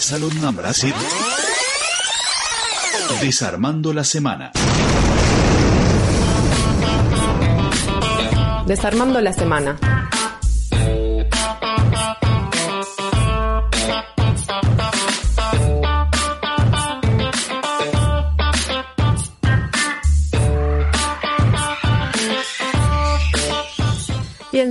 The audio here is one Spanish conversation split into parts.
Salón Brasil. Desarmando la semana. Desarmando la semana.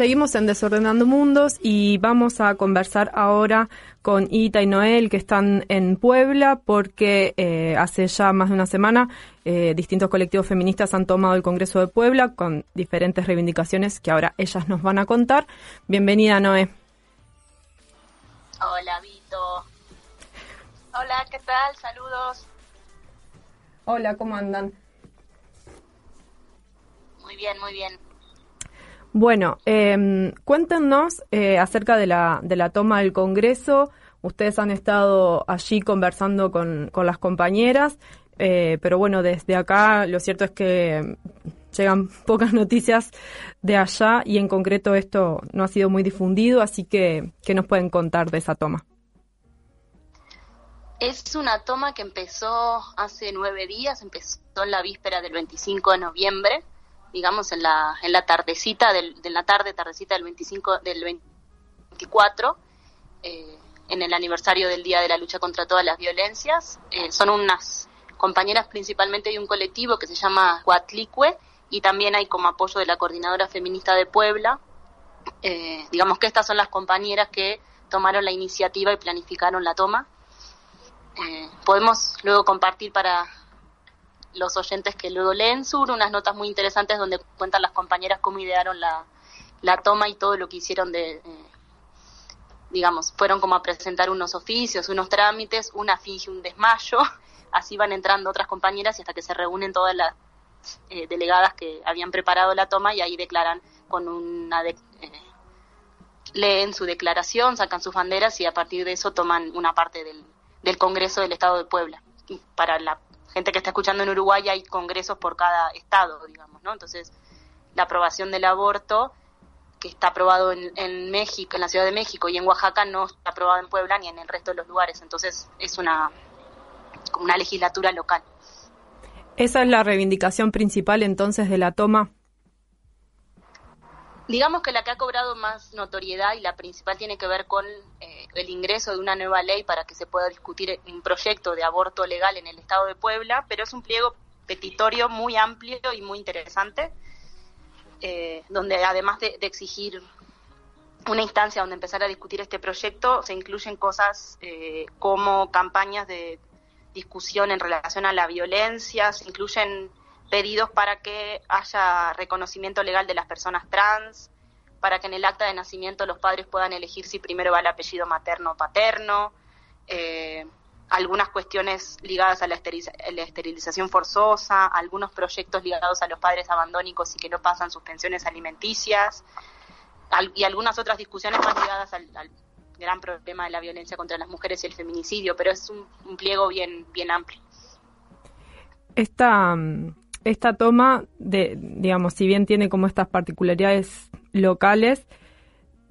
Seguimos en Desordenando Mundos y vamos a conversar ahora con Ita y Noel que están en Puebla porque eh, hace ya más de una semana eh, distintos colectivos feministas han tomado el Congreso de Puebla con diferentes reivindicaciones que ahora ellas nos van a contar. Bienvenida, Noé. Hola, Vito. Hola, ¿qué tal? Saludos. Hola, ¿cómo andan? Muy bien, muy bien. Bueno, eh, cuéntenos eh, acerca de la, de la toma del Congreso. Ustedes han estado allí conversando con, con las compañeras, eh, pero bueno, desde acá lo cierto es que llegan pocas noticias de allá y en concreto esto no ha sido muy difundido, así que ¿qué nos pueden contar de esa toma? Es una toma que empezó hace nueve días, empezó en la víspera del 25 de noviembre digamos, en la, en la tardecita, del, de la tarde, tardecita del 25, del 24, eh, en el aniversario del Día de la Lucha contra todas las violencias. Eh, son unas compañeras principalmente de un colectivo que se llama Cuatlicue y también hay como apoyo de la Coordinadora Feminista de Puebla. Eh, digamos que estas son las compañeras que tomaron la iniciativa y planificaron la toma. podemos luego compartir para los oyentes que luego leen Sur, unas notas muy interesantes donde cuentan las compañeras cómo idearon la, la toma y todo lo que hicieron de, eh, digamos, fueron como a presentar unos oficios, unos trámites, una finge un desmayo, así van entrando otras compañeras y hasta que se reúnen todas las eh, delegadas que habían preparado la toma y ahí declaran con una... Eh, leen su declaración, sacan sus banderas y a partir de eso toman una parte del, del Congreso del Estado de Puebla. Para la gente que está escuchando en Uruguay hay congresos por cada estado, digamos, ¿no? Entonces, la aprobación del aborto, que está aprobado en, México, en la Ciudad de México y en Oaxaca, no está aprobado en Puebla ni en el resto de los lugares. Entonces, es una, una legislatura local. ¿Esa es la reivindicación principal entonces de la toma? Digamos que la que ha cobrado más notoriedad y la principal tiene que ver con eh, el ingreso de una nueva ley para que se pueda discutir un proyecto de aborto legal en el estado de Puebla, pero es un pliego petitorio muy amplio y muy interesante, eh, donde además de, exigir una instancia donde empezar a discutir este proyecto, se incluyen cosas eh, como campañas de discusión en relación a la violencia, se incluyen pedidos para que haya reconocimiento legal de las personas trans, para que en el acta de nacimiento los padres puedan elegir si primero va el apellido materno o paterno, eh, algunas cuestiones ligadas a la, esterilización forzosa, algunos proyectos ligados a los padres abandónicos y que no pasan sus pensiones alimenticias, y algunas otras discusiones más ligadas al, gran problema de la violencia contra las mujeres y el feminicidio, pero es un, un pliego bien, bien amplio. Esta, esta toma, de, digamos, si bien tiene como estas particularidades locales,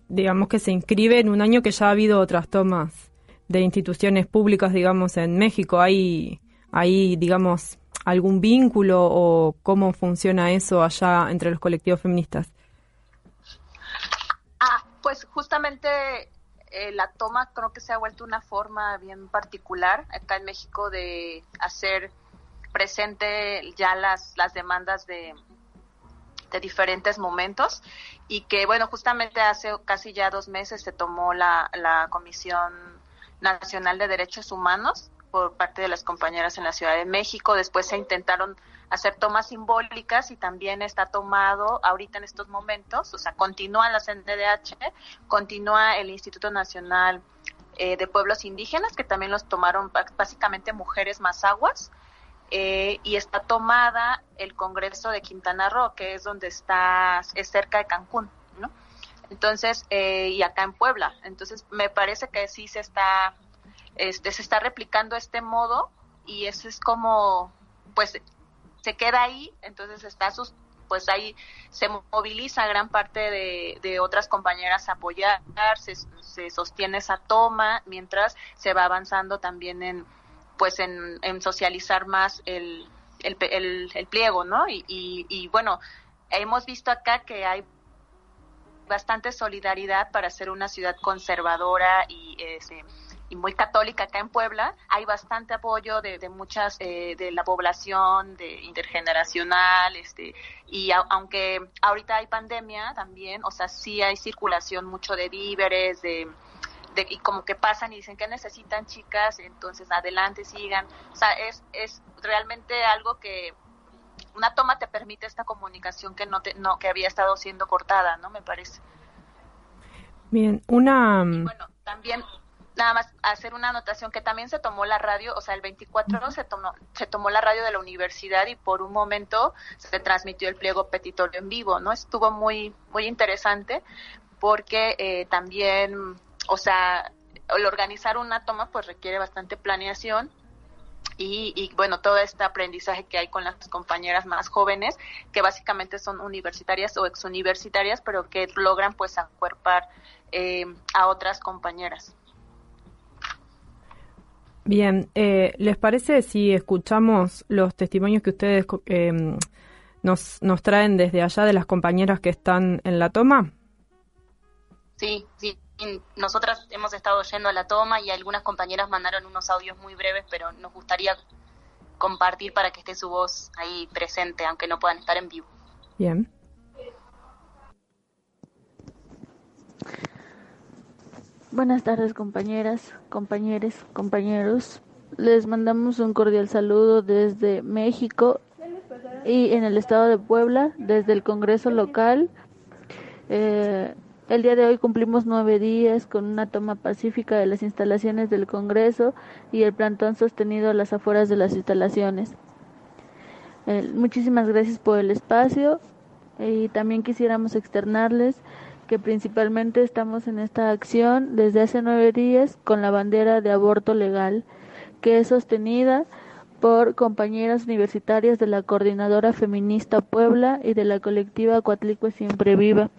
digamos que se inscribe en un año que ya ha habido otras tomas de instituciones públicas, digamos, en México. ¿Hay, hay digamos, algún vínculo o cómo funciona eso allá entre los colectivos feministas? Ah, pues justamente eh, la toma creo que se ha vuelto una forma bien particular acá en México de hacer presente ya las, las demandas de, de diferentes momentos y que bueno justamente hace casi ya dos meses se tomó la, la Comisión Nacional de Derechos Humanos por parte de las compañeras en la Ciudad de México. Después se intentaron hacer tomas simbólicas y también está tomado ahorita en estos momentos o sea continúa la CNDH continúa el Instituto Nacional eh, de Pueblos Indígenas que también los tomaron básicamente mujeres más aguas eh, y está tomada el Congreso de Quintana Roo, que es donde está, es cerca de Cancún, ¿no? Entonces, eh, y acá en Puebla. Entonces, me parece que sí se está, este, se está replicando este modo y eso es como, pues, se queda ahí, entonces está pues ahí se moviliza gran parte de, otras compañeras a apoyar, se, se, sostiene esa toma, mientras se va avanzando también en pues en, socializar más el, el, el, pliego, ¿no? Y, y, bueno, hemos visto acá que hay bastante solidaridad para ser una ciudad conservadora y este, y muy católica acá en Puebla, hay bastante apoyo de, muchas, eh, de la población, de intergeneracional, este, y aunque ahorita hay pandemia también, o sea, sí hay circulación mucho de víveres, de, de, y como que pasan y dicen que necesitan chicas, entonces adelante, sigan, o sea, es, es realmente algo que una toma te permite esta comunicación que no te, no que había estado siendo cortada, ¿no? Me parece. Bien, una bueno, también nada más hacer una anotación que también se tomó la radio, o sea, el 24 se tomó, se tomó la radio de la universidad y por un momento se transmitió el pliego petitorio en vivo, ¿no? Estuvo muy, muy interesante porque eh, también, o sea, el organizar una toma pues requiere bastante planeación y, y, bueno, todo este aprendizaje que hay con las compañeras más jóvenes, que básicamente son universitarias o exuniversitarias, pero que logran pues acuerpar eh, a otras compañeras. Bien, eh, ¿les parece si escuchamos los testimonios que ustedes eh, nos, nos traen desde allá de las compañeras que están en la toma? Sí, sí. Nosotras hemos estado yendo a la toma y algunas compañeras mandaron unos audios muy breves, pero nos gustaría compartir para que esté su voz ahí presente, aunque no puedan estar en vivo. Bien. Buenas tardes compañeras, compañeros, compañeros. Les mandamos un cordial saludo desde México y en el estado de Puebla, desde el Congreso local. Eh, el día de hoy cumplimos nueve días con una toma pacífica de las instalaciones del Congreso y el plantón sostenido a las afueras de las instalaciones. Muchísimas gracias por el espacio y también quisiéramos externarles que principalmente estamos en esta acción desde hace nueve días con la bandera de aborto legal, que es sostenida por compañeras universitarias de la Coordinadora Feminista Puebla y de la colectiva Coatlicue Siempre Viva,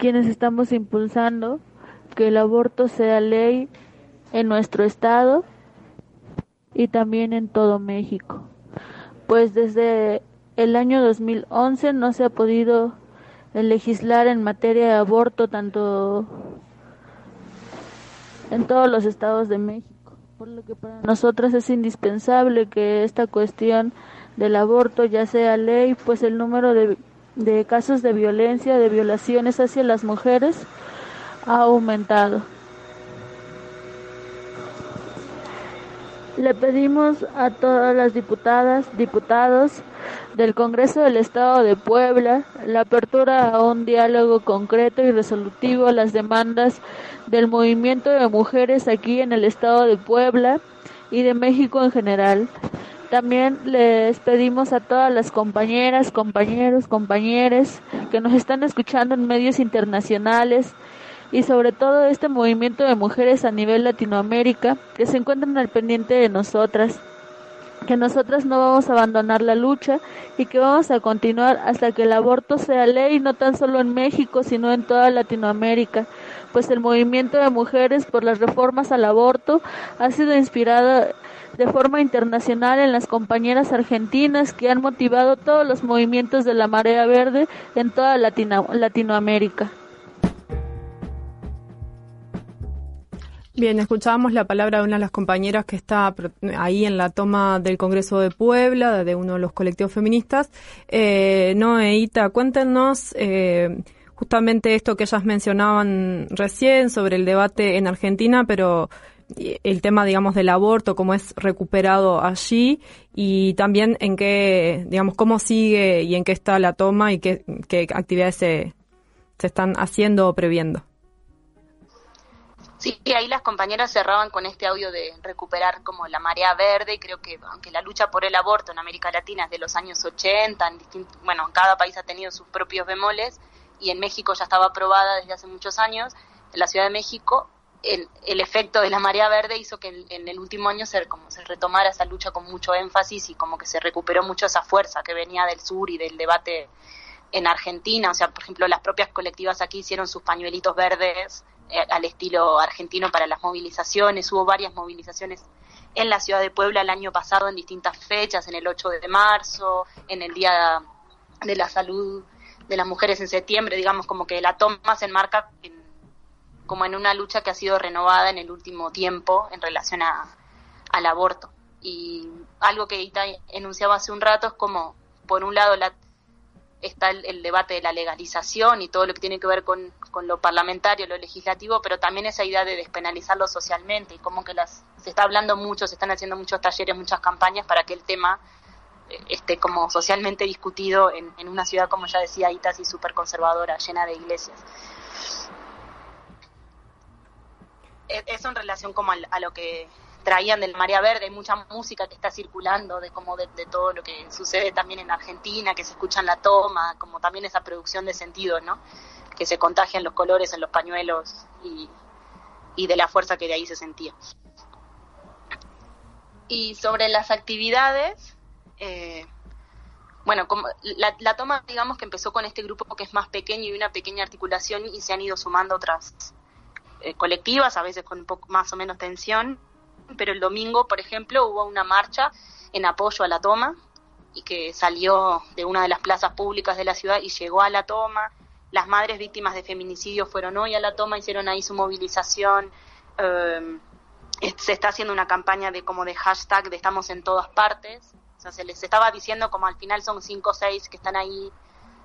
quienes estamos impulsando que el aborto sea ley en nuestro estado y también en todo México. Pues desde el año 2011 no se ha podido legislar en materia de aborto tanto en todos los estados de México, por lo que para nosotras es indispensable que esta cuestión del aborto ya sea ley, pues el número de, de casos de violencia, de violaciones hacia las mujeres ha aumentado. Le pedimos a todas las diputadas, diputados, del Congreso del Estado de Puebla la apertura a un diálogo concreto y resolutivo a las demandas del movimiento de mujeres aquí en el Estado de Puebla y de México en general. También les pedimos a todas las compañeras, compañeros, compañeras que nos están escuchando en medios internacionales y sobre todo este movimiento de mujeres a nivel Latinoamérica que se encuentran al pendiente de nosotras que nosotras no vamos a abandonar la lucha y que vamos a continuar hasta que el aborto sea ley no tan solo en México, sino en toda Latinoamérica, pues el movimiento de mujeres por las reformas al aborto ha sido inspirado de forma internacional en las compañeras argentinas que han motivado todos los movimientos de la marea verde en toda Latinoamérica. Bien, escuchábamos la palabra de una de las compañeras que está ahí en la toma del Congreso de Puebla, de uno de los colectivos feministas. Eh, Noeita, cuéntenos eh, justamente esto que ellas mencionaban recién sobre el debate en Argentina, pero el tema, digamos, del aborto, cómo es recuperado allí y también en qué, digamos, cómo sigue y en qué está la toma y qué, actividades se, se están haciendo o previendo. Sí, ahí las compañeras cerraban con este audio de recuperar como la marea verde y creo que aunque la lucha por el aborto en América Latina es de los años 80, en bueno, cada país ha tenido sus propios bemoles y en México ya estaba aprobada desde hace muchos años, en la Ciudad de México el, efecto de la marea verde hizo que en, el último año se retomara esa lucha con mucho énfasis y como que se recuperó mucho esa fuerza que venía del sur y del debate en Argentina. O sea, por ejemplo, las propias colectivas aquí hicieron sus pañuelitos verdes eh, al estilo argentino para las movilizaciones. Hubo varias movilizaciones en la ciudad de Puebla el año pasado en distintas fechas, en el 8 de marzo, en el Día de la Salud de las Mujeres en septiembre, digamos como que la toma se enmarca en como en una lucha que ha sido renovada en el último tiempo en relación a, al aborto. Y algo que Ita enunciaba hace un rato es como, por un lado, la, está el, debate de la legalización y todo lo que tiene que ver con, con, lo parlamentario, lo legislativo, pero también esa idea de despenalizarlo socialmente y como que las, se está hablando mucho, se están haciendo muchos talleres, muchas campañas para que el tema eh, esté como socialmente discutido en, en una ciudad, como ya decía Ita, así súper conservadora, llena de iglesias. Eso en relación como a, lo que traían del María Verde, hay mucha música que está circulando de como de, todo lo que sucede también en Argentina, que se escucha en la toma, como también esa producción de sentidos, ¿no? Que se contagian los colores en los pañuelos y, de la fuerza que de ahí se sentía. Y sobre las actividades, eh, bueno, como la, la, toma, digamos que empezó con este grupo que es más pequeño y una pequeña articulación y se han ido sumando otras eh, colectivas, a veces con un poco más o menos tensión, pero el domingo, por ejemplo, hubo una marcha en apoyo a la toma y que salió de una de las plazas públicas de la ciudad y llegó a la toma. Las madres víctimas de feminicidio fueron hoy a la toma, hicieron ahí su movilización. Em, se está haciendo una campaña de como de hashtag de estamos en todas partes. O sea, se les estaba diciendo como al final son cinco o seis que están ahí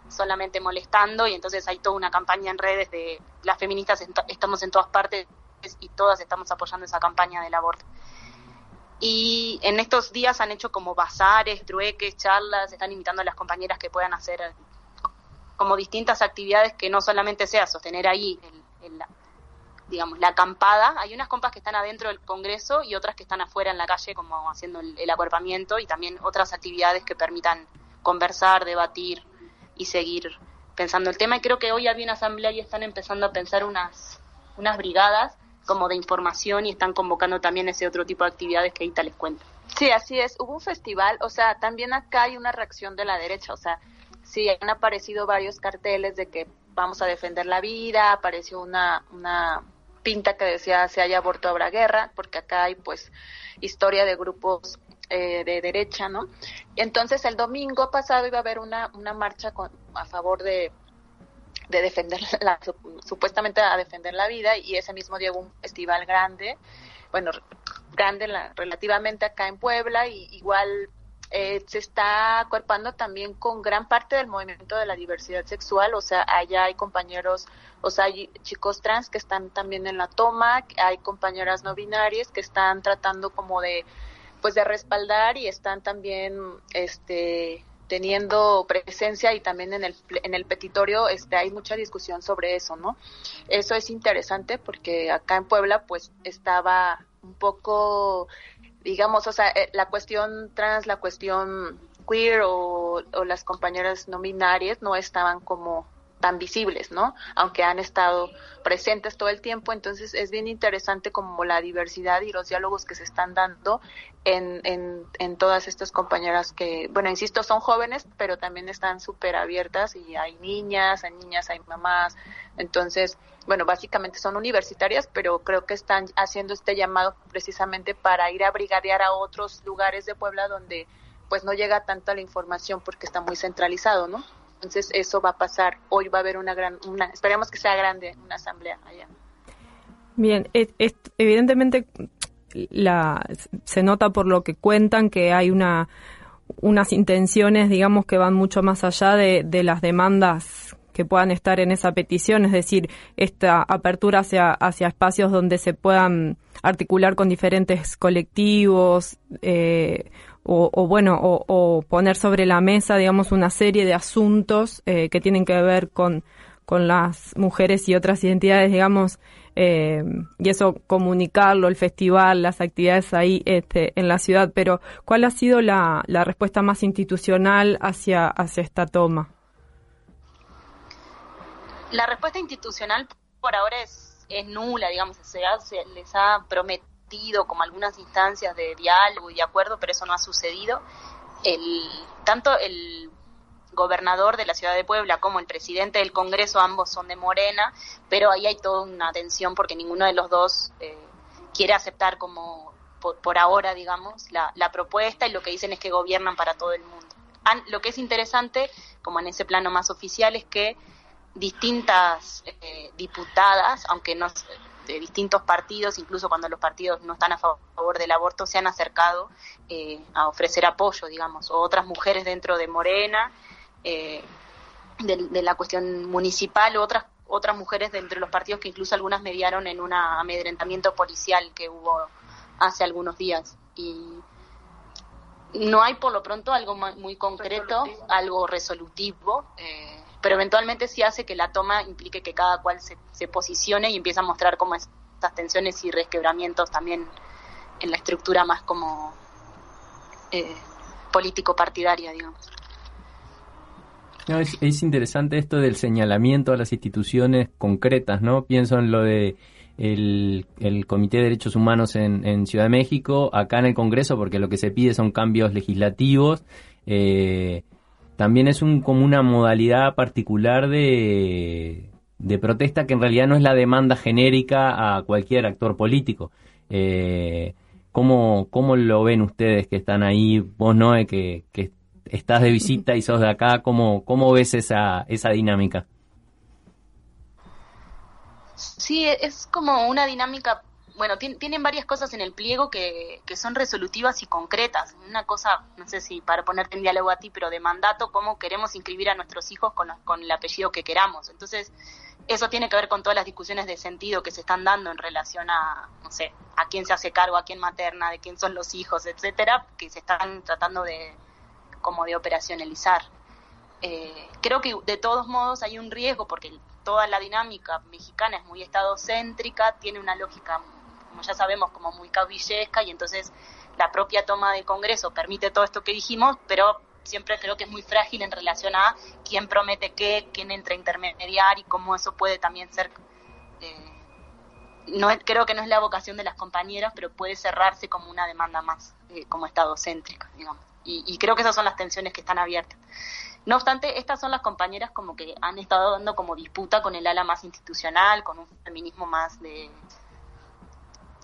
solamente molestando y entonces hay toda una campaña en redes de las feministas estamos en todas partes y todas estamos apoyando esa campaña del aborto. Y en estos días han hecho como bazares, trueques, charlas, están invitando a las compañeras que puedan hacer como distintas actividades que no solamente sea sostener ahí el, digamos, la acampada. Hay unas compas que están adentro del Congreso y otras que están afuera en la calle como haciendo el, el acuerpamiento y también otras actividades que permitan conversar, debatir, y seguir pensando el tema. Y creo que hoy había una asamblea y están empezando a pensar unas, unas brigadas como de información y están convocando también ese otro tipo de actividades que ahorita les cuento. Sí, así es. Hubo un festival, o sea, también acá hay una reacción de la derecha, o sea, sí, han aparecido varios carteles de que vamos a defender la vida, apareció una, una pinta que decía se haya aborto habrá guerra, porque acá hay pues historia de grupos eh, de derecha, ¿no? Entonces el domingo pasado iba a haber una, una marcha con, a favor de, de defender la, supuestamente a defender la vida y ese mismo día hubo un festival grande, bueno, grande relativamente acá en Puebla y igual eh, se está acuerpando también con gran parte del movimiento de la diversidad sexual, o sea, allá hay compañeros, o sea, hay chicos trans que están también en la toma, hay compañeras no binarias que están tratando como de pues de respaldar y están también este teniendo presencia y también en el en el petitorio este hay mucha discusión sobre eso, ¿no? Eso es interesante porque acá en Puebla pues estaba un poco digamos, o sea, eh, la cuestión trans, la cuestión queer o, o las compañeras no binarias no estaban como tan visibles, ¿no? Aunque han estado presentes todo el tiempo, entonces es bien interesante como la diversidad y los diálogos que se están dando en, en, en todas estas compañeras que, bueno, insisto, son jóvenes, pero también están súper abiertas y hay niñas, hay niñas, hay mamás, entonces, bueno, básicamente son universitarias, pero creo que están haciendo este llamado precisamente para ir a brigadear a otros lugares de Puebla donde pues no llega tanta la información porque está muy centralizado, ¿no? Entonces eso va a pasar. Hoy va a haber una gran, una, esperemos que sea grande una asamblea allá. Bien, evidentemente la, se nota por lo que cuentan que hay una unas intenciones, digamos, que van mucho más allá de, las demandas que puedan estar en esa petición, es decir, esta apertura hacia, hacia espacios donde se puedan articular con diferentes colectivos eh, o, bueno, o, poner sobre la mesa, digamos, una serie de asuntos eh, que tienen que ver con, con las mujeres y otras identidades, digamos, eh, y eso comunicarlo, el festival, las actividades ahí este, en la ciudad. Pero, ¿cuál ha sido la, la respuesta más institucional hacia, hacia esta toma? La respuesta institucional por ahora es es nula, digamos, se, se les ha prometido como algunas instancias de diálogo y de acuerdo, pero eso no ha sucedido. Tanto el gobernador de la ciudad de Puebla como el presidente del Congreso, ambos son de Morena, pero ahí hay toda una tensión porque ninguno de los dos eh, quiere aceptar como por, ahora, digamos, la, la, propuesta y lo que dicen es que gobiernan para todo el mundo. lo que es interesante, como en ese plano más oficial, es que distintas eh, diputadas, aunque no de distintos partidos, incluso cuando los partidos no están a favor del aborto, se han acercado eh, a ofrecer apoyo, digamos, o otras mujeres dentro de Morena, eh, de, la cuestión municipal, o otras otras mujeres dentro de los partidos que incluso algunas mediaron en un amedrentamiento policial que hubo hace algunos días. Y no hay por lo pronto algo muy concreto, algo resolutivo. Eh, pero eventualmente sí hace que la toma implique que cada cual se, se posicione y empieza a mostrar como estas tensiones y resquebramientos también en la estructura más como eh, político-partidaria, digamos. es, interesante esto del señalamiento a las instituciones concretas, ¿no? Pienso en lo de el, Comité de Derechos Humanos en, en, Ciudad de México, acá en el Congreso, porque lo que se pide son cambios legislativos. Eh, también es un, como una modalidad particular de, de protesta que en realidad no es la demanda genérica a cualquier actor político. Eh, ¿cómo, ¿Cómo lo ven ustedes que están ahí? Vos, Noé, que, que estás de visita y sos de acá, ¿cómo, cómo ves esa, esa dinámica? Sí, es como una dinámica bueno, tienen varias cosas en el pliego que, que, son resolutivas y concretas. Una cosa, no sé si para ponerte en diálogo a ti, pero de mandato, cómo queremos inscribir a nuestros hijos con, con el apellido que queramos. Entonces, eso tiene que ver con todas las discusiones de sentido que se están dando en relación a, no sé, a quién se hace cargo, a quién materna, de quién son los hijos, etcétera, que se están tratando de, como de operacionalizar. Eh, creo que de todos modos hay un riesgo porque toda la dinámica mexicana es muy estadocéntrica, tiene una lógica como ya sabemos, como muy cabillesca y entonces la propia toma del Congreso permite todo esto que dijimos, pero siempre creo que es muy frágil en relación a quién promete qué, quién entra a intermediar y cómo eso puede también ser... Eh, no creo que no es la vocación de las compañeras, pero puede cerrarse como una demanda más, eh, como Estado céntrica, digamos. Y, y, creo que esas son las tensiones que están abiertas. No obstante, estas son las compañeras como que han estado dando como disputa con el ala más institucional, con un feminismo más de,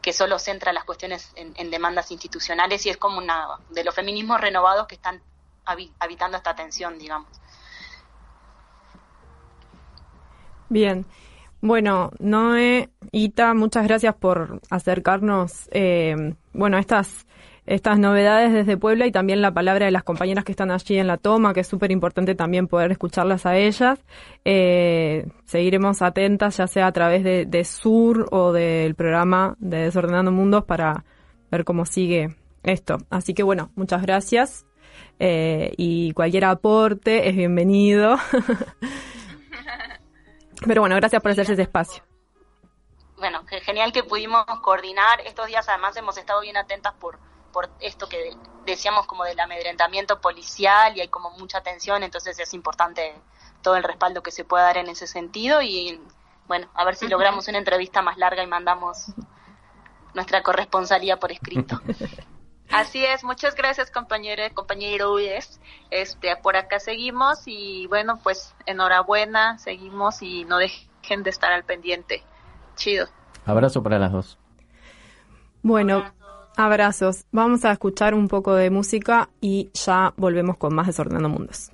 que solo centra las cuestiones en, demandas institucionales y es como una de los feminismos renovados que están habitando esta tensión, digamos. Bien. Bueno, Noé, Ita, muchas gracias por acercarnos, eh, bueno, estas estas novedades desde Puebla y también la palabra de las compañeras que están allí en la toma, que es súper importante también poder escucharlas a ellas. Eh, seguiremos atentas, ya sea a través de, Sur o del programa de Desordenando Mundos para ver cómo sigue esto. Así que bueno, muchas gracias eh, y cualquier aporte es bienvenido. Pero bueno, gracias por hacerse ese espacio bueno, genial que pudimos coordinar. Estos días además hemos estado bien atentas por, por esto que decíamos como del amedrentamiento policial y hay como mucha tensión, entonces es importante todo el respaldo que se pueda dar en ese sentido y bueno, a ver si logramos una entrevista más larga y mandamos nuestra corresponsalía por escrito. Así es, muchas gracias compañeros, compañeros. Este, por acá seguimos y bueno, pues enhorabuena, seguimos y no dejen de estar al pendiente. Chido. Abrazo para las dos. Bueno, Abrazos. Vamos a escuchar un poco de música y ya volvemos con más Desordenando Mundos.